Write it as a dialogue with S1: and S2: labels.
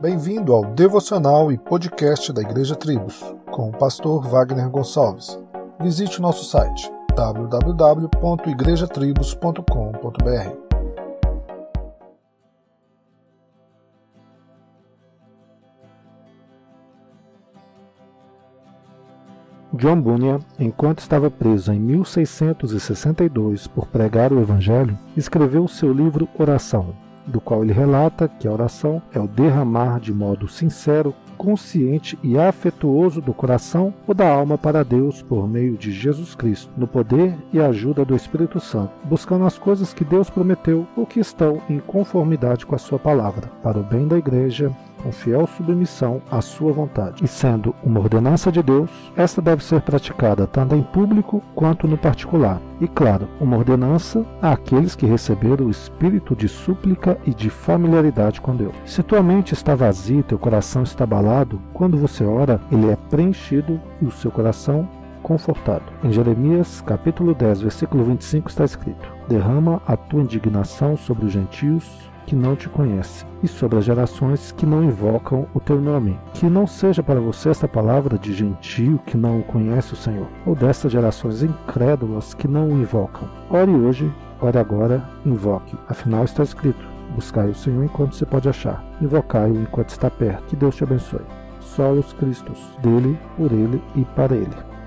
S1: Bem-vindo ao devocional e podcast da Igreja Tribos, com o pastor Wagner Gonçalves. Visite o nosso site www.igrejatribos.com.br.
S2: John Bunyan, enquanto estava preso em 1662 por pregar o Evangelho, escreveu seu livro Oração, do qual ele relata que a oração é o derramar de modo sincero, consciente e afetuoso do coração ou da alma para Deus por meio de Jesus Cristo, no poder e ajuda do Espírito Santo, buscando as coisas que Deus prometeu ou que estão em conformidade com a sua palavra, para o bem da igreja com fiel submissão à sua vontade. E sendo uma ordenança de Deus, esta deve ser praticada tanto em público quanto no particular. E claro, uma ordenança àqueles que receberam o espírito de súplica e de familiaridade com Deus. Se tua mente está vazia teu coração está abalado, quando você ora, ele é preenchido e o seu coração confortado. Em Jeremias, capítulo 10, versículo 25 está escrito: Derrama a tua indignação sobre os gentios que não te conhecem e sobre as gerações que não invocam o teu nome. Que não seja para você esta palavra de gentio que não conhece o Senhor, ou destas gerações incrédulas que não o invocam. Ore hoje, ore agora, invoque. Afinal está escrito: Buscai o Senhor enquanto se pode achar, invocai-o enquanto está perto. Que Deus te abençoe. Solos Cristos, dele, por ele e para ele.